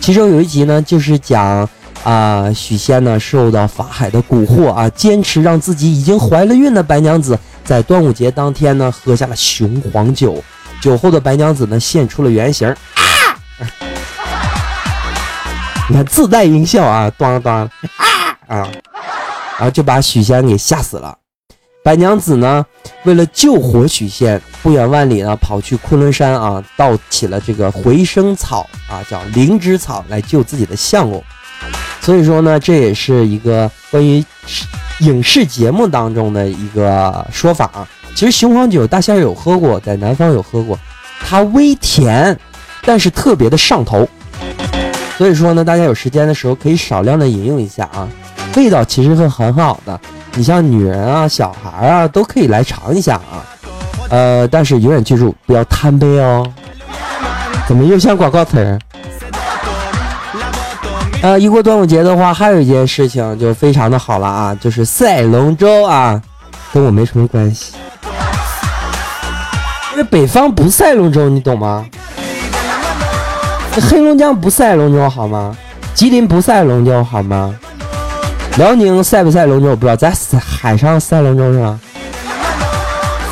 其中有一集呢，就是讲啊，许仙呢受到法海的蛊惑啊，坚持让自己已经怀了孕的白娘子在端午节当天呢喝下了雄黄酒，酒后的白娘子呢现出了原形啊！你看自带音效啊，咣咣啊！啊，然后就把许仙给吓死了。白娘子呢，为了救活许仙，不远万里呢跑去昆仑山啊，盗起了这个回生草啊，叫灵芝草来救自己的相公。所以说呢，这也是一个关于影视节目当中的一个说法啊。其实雄黄酒大仙有喝过，在南方有喝过，它微甜，但是特别的上头。所以说呢，大家有时间的时候可以少量的饮用一下啊。味道其实是很好的，你像女人啊、小孩啊都可以来尝一下啊。呃，但是永远记住不要贪杯哦。怎么又像广告词儿？呃，一过端午节的话，还有一件事情就非常的好了啊，就是赛龙舟啊，跟我没什么关系，因为北方不赛龙舟，你懂吗？黑龙江不赛龙舟好吗？吉林不赛龙舟好吗？辽宁赛不赛龙舟我不知道，在海上赛龙舟是吧？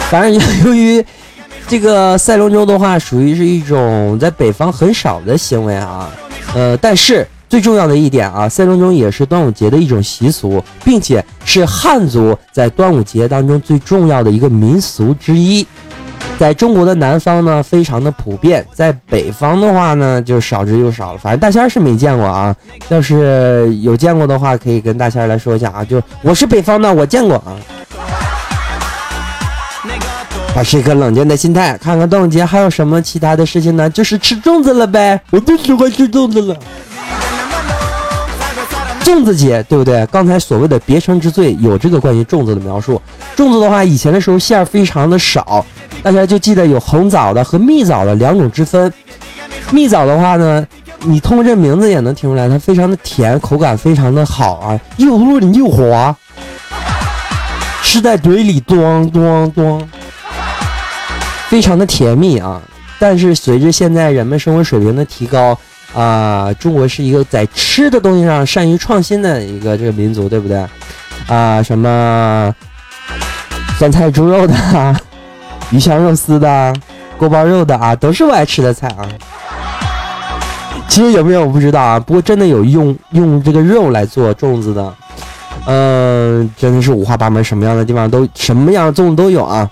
反正由于这个赛龙舟的话，属于是一种在北方很少的行为啊。呃，但是最重要的一点啊，赛龙舟也是端午节的一种习俗，并且是汉族在端午节当中最重要的一个民俗之一。在中国的南方呢，非常的普遍；在北方的话呢，就少之又少了。反正大仙是没见过啊，要是有见过的话，可以跟大仙来说一下啊。就我是北方的，我见过啊。保持一颗冷静的心态，看看端午节还有什么其他的事情呢？就是吃粽子了呗，我最喜欢吃粽子了。粽子节对不对？刚才所谓的别称之最有这个关于粽子的描述。粽子的话，以前的时候馅儿非常的少。大家就记得有红枣的和蜜枣的两种之分。蜜枣的话呢，你通过这名字也能听出来，它非常的甜，口感非常的好啊，又润又滑，吃在嘴里咚咚咚，非常的甜蜜啊。但是随着现在人们生活水平的提高啊，中国是一个在吃的东西上善于创新的一个这个民族，对不对？啊，什么酸菜猪肉的。鱼香肉丝的、锅包肉的啊，都是我爱吃的菜啊。其实有没有我不知道啊，不过真的有用用这个肉来做粽子的，嗯，真的是五花八门，什么样的地方都什么样的粽子都有啊。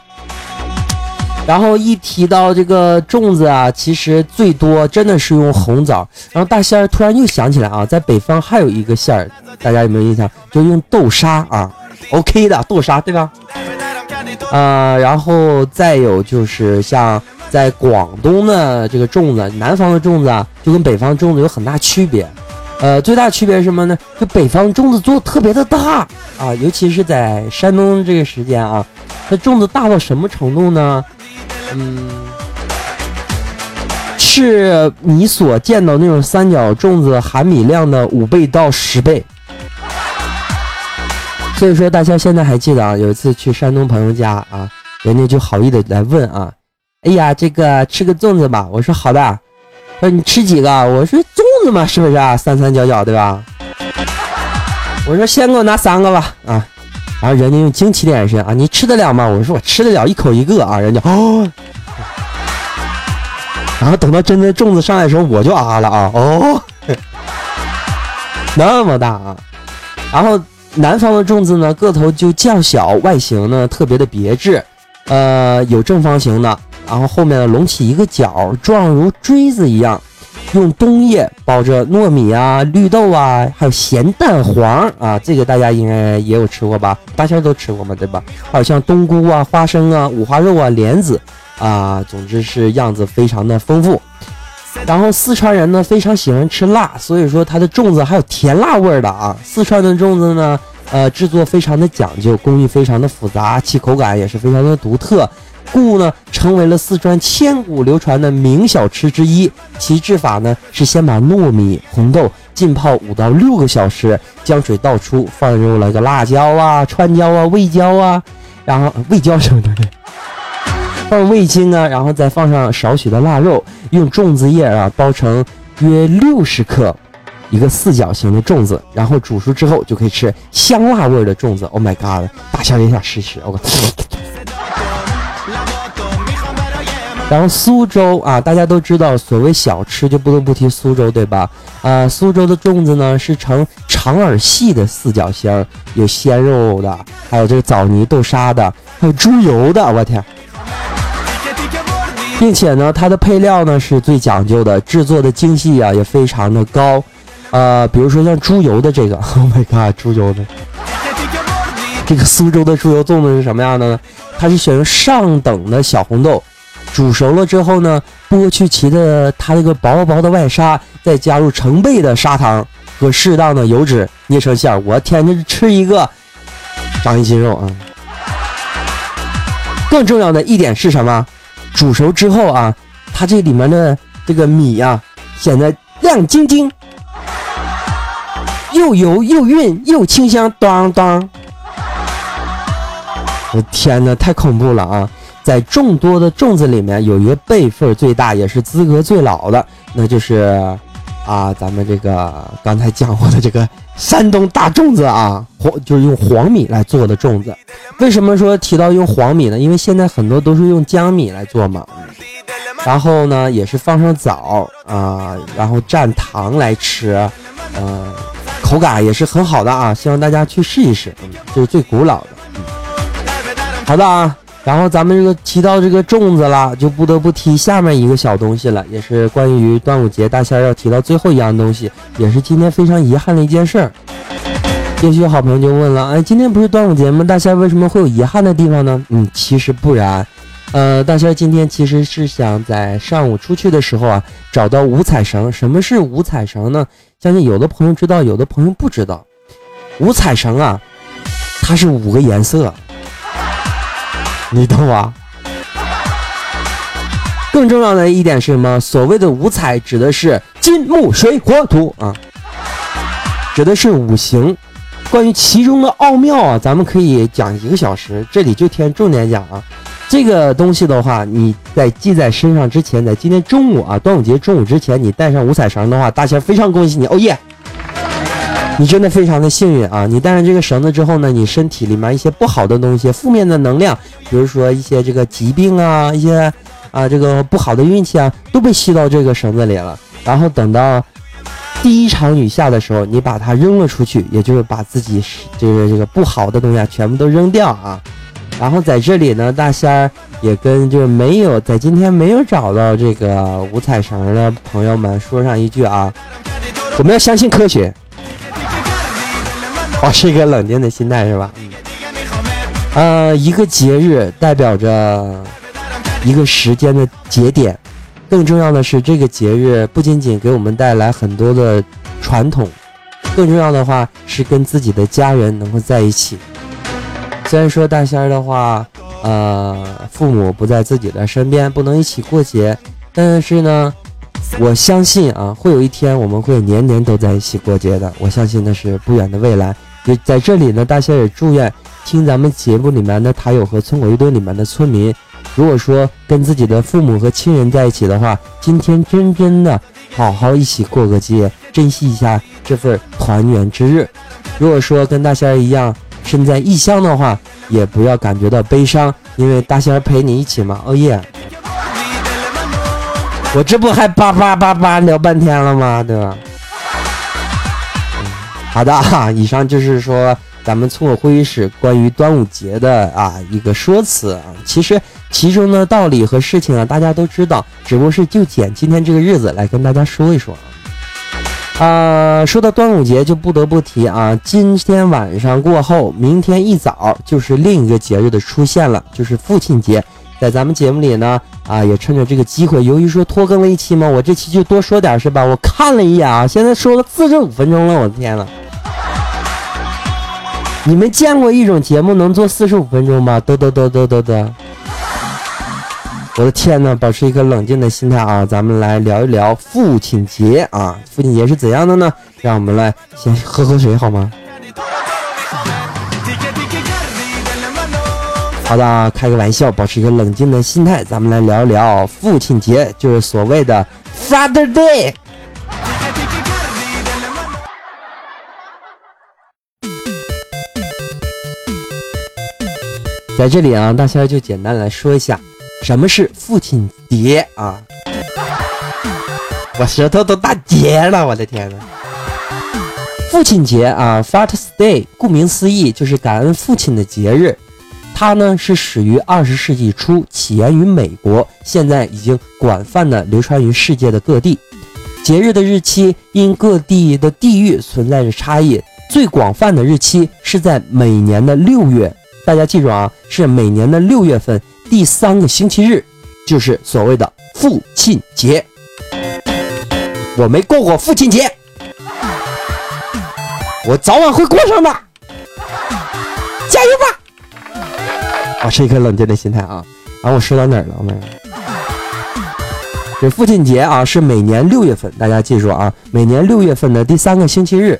然后一提到这个粽子啊，其实最多真的是用红枣。然后大仙儿突然又想起来啊，在北方还有一个馅儿，大家有没有印象？就用豆沙啊，OK 的豆沙，对吧？呃，然后再有就是像在广东的这个粽子，南方的粽子啊，就跟北方粽子有很大区别。呃，最大区别是什么呢？就北方粽子做特别的大啊，尤其是在山东这个时间啊，它粽子大到什么程度呢？嗯，是你所见到那种三角粽子含米量的五倍到十倍。所以说，大家现在还记得啊？有一次去山东朋友家啊，人家就好意的来问啊，哎呀，这个吃个粽子吧？我说好的。说你吃几个？我说粽子嘛，是不是啊？三三角角，对吧？我说先给我拿三个吧，啊！然后人家用惊奇的眼神啊，你吃得了吗？我说我吃得了一口一个啊，人家哦。然后等到真的粽子上来的时候，我就啊了啊，哦，那么大啊！然后南方的粽子呢，个头就较小，外形呢特别的别致，呃，有正方形的。然后后面呢隆起一个角，状如锥子一样，用冬叶包着糯米啊、绿豆啊，还有咸蛋黄啊，这个大家应该也有吃过吧？大家都吃过嘛，对吧？还有像冬菇啊、花生啊、五花肉啊、莲子啊，总之是样子非常的丰富。然后四川人呢非常喜欢吃辣，所以说它的粽子还有甜辣味儿的啊。四川的粽子呢，呃，制作非常的讲究，工艺非常的复杂，其口感也是非常的独特。故呢，成为了四川千古流传的名小吃之一。其制法呢，是先把糯米、红豆浸泡五到六个小时，将水倒出，放入了个辣椒啊、川椒啊、味椒啊，然后 味椒什么的，放味精啊，然后再放上少许的腊肉，用粽子叶啊包成约六十克一个四角形的粽子，然后煮熟之后就可以吃香辣味的粽子。Oh my god！大家也想试试？我靠！然后苏州啊，大家都知道，所谓小吃就不能不提苏州，对吧？啊，苏州的粽子呢是呈长而细的四角形，有鲜肉的，还有这个枣泥豆沙的，还有猪油的，我天！并且呢，它的配料呢是最讲究的，制作的精细啊也非常的高。呃，比如说像猪油的这个，Oh my god，猪油的这个苏州的猪油粽子是什么样的呢？它是选用上等的小红豆。煮熟了之后呢，剥去其的它这个薄薄的外沙，再加入成倍的砂糖和适当的油脂捏成馅儿。我天，这吃一个长一斤肉啊！更重要的一点是什么？煮熟之后啊，它这里面的这个米呀，显得亮晶晶，又油又润又清香，当当！我天哪，太恐怖了啊！在众多的粽子里面，有一个辈分最大，也是资格最老的，那就是啊，咱们这个刚才讲过的这个山东大粽子啊，黄就是用黄米来做的粽子。为什么说提到用黄米呢？因为现在很多都是用江米来做嘛。然后呢，也是放上枣啊，然后蘸糖来吃，呃，口感也是很好的啊。希望大家去试一试，嗯，这是最古老的。嗯，好的啊。然后咱们这个提到这个粽子了，就不得不提下面一个小东西了，也是关于端午节大仙要提到最后一样东西，也是今天非常遗憾的一件事儿。也许好朋友就问了，哎，今天不是端午节吗？大仙为什么会有遗憾的地方呢？嗯，其实不然。呃，大仙今天其实是想在上午出去的时候啊，找到五彩绳。什么是五彩绳呢？相信有的朋友知道，有的朋友不知道。五彩绳啊，它是五个颜色。你懂吗？更重要的一点是什么？所谓的五彩指的是金木水火土啊，指的是五行。关于其中的奥妙啊，咱们可以讲一个小时，这里就添重点讲啊。这个东西的话，你在系在身上之前，在今天中午啊，端午节中午之前，你带上五彩绳的话，大仙非常恭喜你，哦耶！你真的非常的幸运啊！你带上这个绳子之后呢，你身体里面一些不好的东西、负面的能量，比如说一些这个疾病啊、一些啊这个不好的运气啊，都被吸到这个绳子里了。然后等到第一场雨下的时候，你把它扔了出去，也就是把自己这个这个不好的东西啊全部都扔掉啊。然后在这里呢，大仙儿也跟就是没有在今天没有找到这个五彩绳的朋友们说上一句啊，我们要相信科学。保持一个冷静的心态是吧？呃，一个节日代表着一个时间的节点，更重要的是，这个节日不仅仅给我们带来很多的传统，更重要的话是跟自己的家人能够在一起。虽然说大仙儿的话，呃，父母不在自己的身边，不能一起过节，但是呢，我相信啊，会有一天我们会年年都在一起过节的。我相信那是不远的未来。就在这里呢，大仙也祝愿听咱们节目里面的塔友和村口一堆里面的村民。如果说跟自己的父母和亲人在一起的话，今天真真的好好一起过个节，珍惜一下这份团圆之日。如果说跟大仙一样身在异乡的话，也不要感觉到悲伤，因为大仙陪你一起嘛。哦耶！我这不还叭叭叭叭聊半天了吗？对吧？好的哈，以上就是说。咱们村委会议室关于端午节的啊一个说辞啊，其实其中的道理和事情啊，大家都知道，只不过是就捡今天这个日子来跟大家说一说啊。啊，说到端午节，就不得不提啊，今天晚上过后，明天一早就是另一个节日的出现了，就是父亲节。在咱们节目里呢，啊，也趁着这个机会，由于说拖更了一期嘛，我这期就多说点是吧？我看了一眼啊，现在说了四十五分钟了，我的天呐！你们见过一种节目能做四十五分钟吗？嘚嘚嘚嘚嘚嘚！我的天呐，保持一个冷静的心态啊！咱们来聊一聊父亲节啊！父亲节是怎样的呢？让我们来先喝口水好吗？好的，开个玩笑，保持一个冷静的心态，咱们来聊一聊父亲节，就是所谓的 Father Day。在这里啊，大仙就简单来说一下，什么是父亲节啊？我舌头都打结了，我的天呐！父亲节啊，Father's Day，顾名思义就是感恩父亲的节日。它呢是始于二十世纪初，起源于美国，现在已经广泛的流传于世界的各地。节日的日期因各地的地域存在着差异，最广泛的日期是在每年的六月。大家记住啊，是每年的六月份第三个星期日，就是所谓的父亲节。我没过过父亲节，我早晚会过上的，加油吧！保持一颗冷静的心态啊。啊，我说到哪儿了？我们这父亲节啊，是每年六月份，大家记住啊，每年六月份的第三个星期日。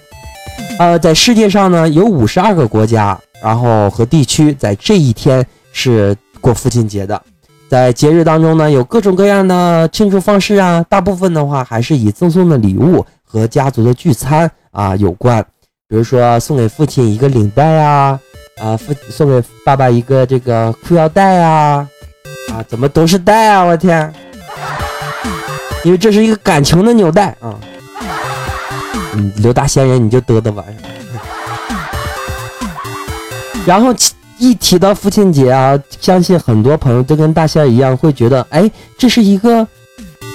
呃，在世界上呢，有五十二个国家。然后和地区在这一天是过父亲节的，在节日当中呢，有各种各样的庆祝方式啊，大部分的话还是以赠送的礼物和家族的聚餐啊有关，比如说送给父亲一个领带啊，啊父送给爸爸一个这个裤腰带啊，啊怎么都是带啊，我天，因为这是一个感情的纽带啊，嗯，刘大仙人你就嘚嘚吧。然后一提到父亲节啊，相信很多朋友都跟大仙儿一样，会觉得，哎，这是一个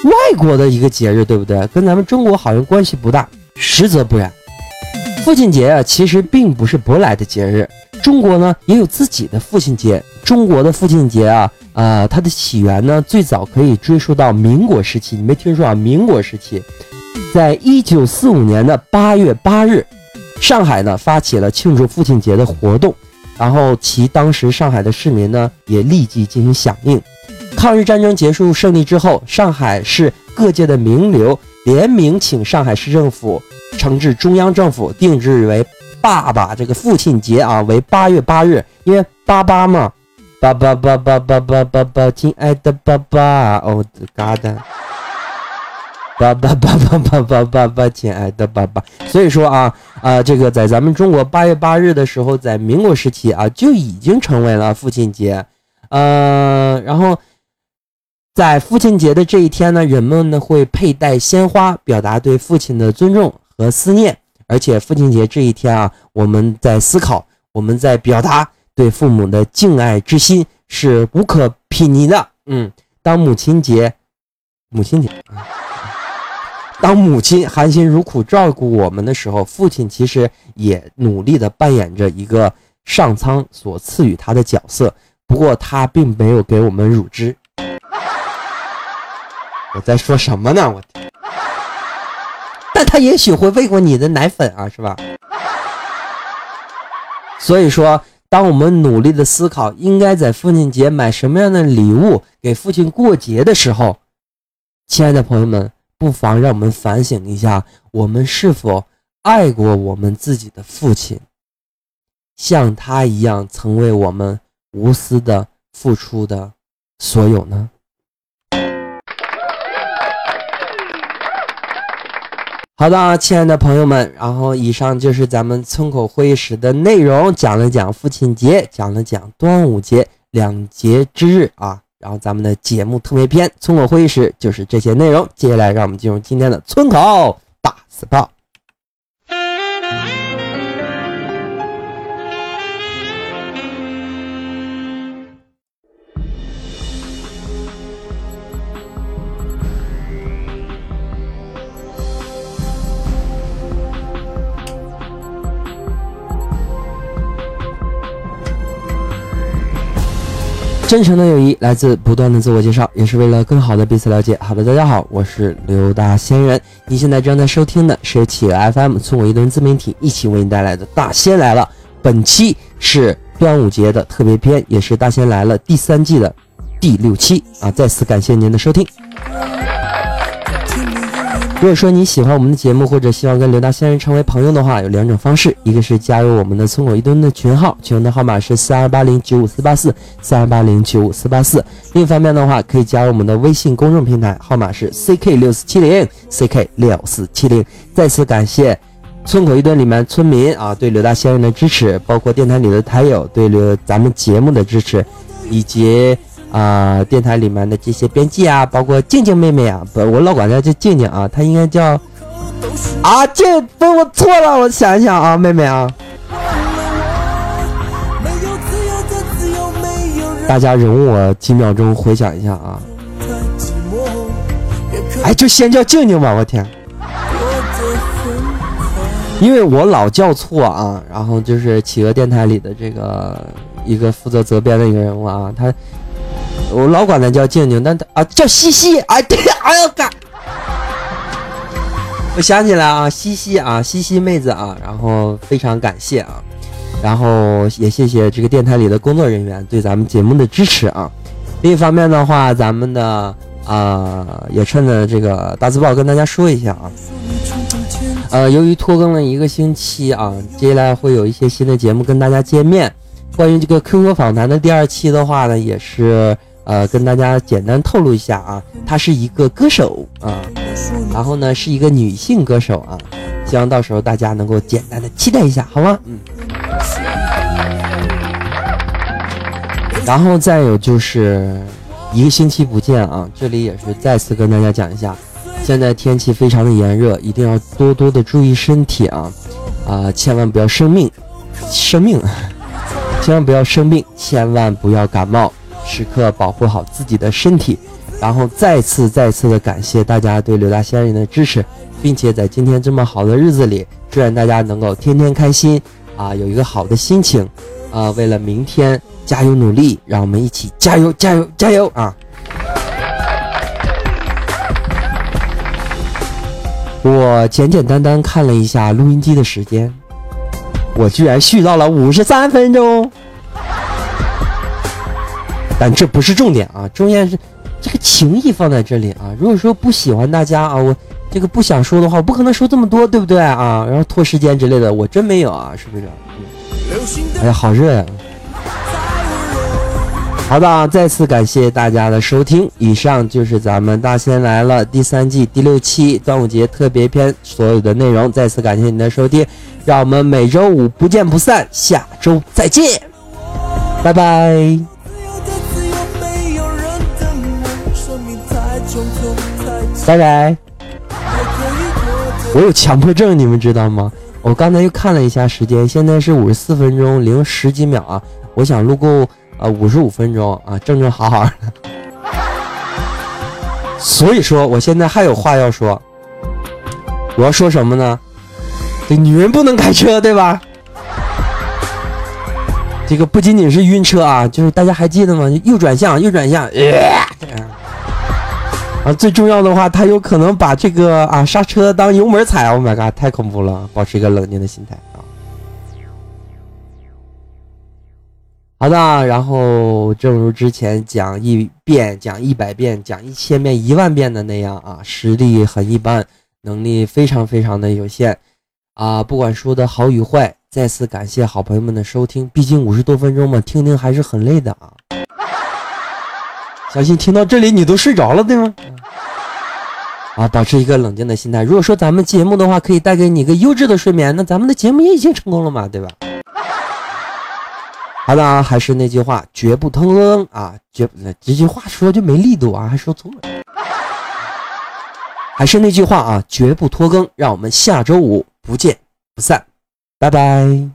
外国的一个节日，对不对？跟咱们中国好像关系不大。实则不然，父亲节啊，其实并不是舶来的节日。中国呢，也有自己的父亲节。中国的父亲节啊，啊，它的起源呢，最早可以追溯到民国时期。你没听说啊？民国时期，在一九四五年的八月八日，上海呢发起了庆祝父亲节的活动。然后其当时上海的市民呢也立即进行响应。抗日战争结束胜利之后，上海市各界的名流联名请上海市政府呈至中央政府定制为爸爸这个父亲节啊，为八月八日，因为八八嘛，爸爸爸爸爸爸爸爸，亲爱的爸爸，哦的嘎的。爸爸爸爸爸爸爸爸，亲爱的爸爸。所以说啊啊，这个在咱们中国八月八日的时候，在民国时期啊，就已经成为了父亲节。呃，然后在父亲节的这一天呢，人们呢会佩戴鲜花，表达对父亲的尊重和思念。而且父亲节这一天啊，我们在思考，我们在表达对父母的敬爱之心是无可匹拟的。嗯，当母亲节，母亲节。当母亲含辛茹苦照顾我们的时候，父亲其实也努力的扮演着一个上苍所赐予他的角色。不过他并没有给我们乳汁。我在说什么呢？我但他也许会喂过你的奶粉啊，是吧？所以说，当我们努力的思考应该在父亲节买什么样的礼物给父亲过节的时候，亲爱的朋友们，不妨让我们反省一下，我们是否爱过我们自己的父亲，像他一样曾为我们无私的付出的所有呢？好的啊，亲爱的朋友们，然后以上就是咱们村口会议室的内容，讲了讲父亲节，讲了讲端午节两节之日啊，然后咱们的节目特别篇村口会议室就是这些内容。接下来让我们进入今天的村口大字真诚的友谊来自不断的自我介绍，也是为了更好的彼此了解。好的，大家好，我是刘大仙人。您现在正在收听的是企鹅 FM 村我一顿自媒体一起为你带来的《大仙来了》。本期是端午节的特别篇，也是《大仙来了》第三季的第六期啊！再次感谢您的收听。如果说你喜欢我们的节目，或者希望跟刘大仙人成为朋友的话，有两种方式：一个是加入我们的村口一吨的群号，群的号码是四二八零九五四八四四二八零九五四八四；另一方面的话，可以加入我们的微信公众平台，号码是 ck 六四七零 ck 六四七零。再次感谢村口一吨里面村民啊对刘大仙人的支持，包括电台里的台友对刘咱们节目的支持，以及。啊，电台里面的这些编辑啊，包括静静妹妹啊，不，我老管她叫静静啊，她应该叫啊静，不，我错了，我想一想啊，妹妹啊，大家容我几秒钟回想一下啊，哎，就先叫静静吧，我天，因为我老叫错啊，然后就是企鹅电台里的这个一个负责责编的一个人物啊，他。我老管他叫静静，但他啊叫西西，哎对，哎呦干！我想起来啊，西西啊，西西妹子啊，然后非常感谢啊，然后也谢谢这个电台里的工作人员对咱们节目的支持啊。另一方面的话，咱们的啊也趁着这个大字报跟大家说一下啊，呃，由于拖更了一个星期啊，接下来会有一些新的节目跟大家见面。关于这个 QQ 访谈的第二期的话呢，也是。呃，跟大家简单透露一下啊，她是一个歌手啊，然后呢是一个女性歌手啊，希望到时候大家能够简单的期待一下，好吗？嗯。然后再有就是一个星期不见啊，这里也是再次跟大家讲一下，现在天气非常的炎热，一定要多多的注意身体啊啊，千万不要生病，生病，千万不要生病，千万不要感冒。时刻保护好自己的身体，然后再次再次的感谢大家对刘大仙人的支持，并且在今天这么好的日子里，祝愿大家能够天天开心啊，有一个好的心情啊，为了明天加油努力，让我们一起加油加油加油啊！我简简单单看了一下录音机的时间，我居然续到了五十三分钟。但这不是重点啊，重点是这个情谊放在这里啊。如果说不喜欢大家啊，我这个不想说的话，我不可能说这么多，对不对啊？然后拖时间之类的，我真没有啊，是不是？哎呀，好热呀！好的啊，再次感谢大家的收听。以上就是咱们大仙来了第三季第六期端午节特别篇所有的内容。再次感谢您的收听，让我们每周五不见不散，下周再见，拜拜。拜拜！我有强迫症，你们知道吗？我刚才又看了一下时间，现在是五十四分钟零十几秒啊！我想录够呃五十五分钟啊，正正好好的。所以说，我现在还有话要说。我要说什么呢？这女人不能开车，对吧？这个不仅仅是晕车啊，就是大家还记得吗？右转向，右转向，呃啊，最重要的话，他有可能把这个啊刹车当油门踩。Oh my god，太恐怖了！保持一个冷静的心态啊。好的，然后正如之前讲一遍、讲一百遍、讲一千遍、一万遍的那样啊，实力很一般，能力非常非常的有限啊。不管说的好与坏，再次感谢好朋友们的收听。毕竟五十多分钟嘛，听听还是很累的啊。相信听到这里你都睡着了，对吗？啊，保持一个冷静的心态。如果说咱们节目的话可以带给你一个优质的睡眠，那咱们的节目也已经成功了嘛，对吧？好的啊，还是那句话，绝不拖更啊！绝这句话说就没力度啊，还说错了。还是那句话啊，绝不拖更，让我们下周五不见不散，拜拜。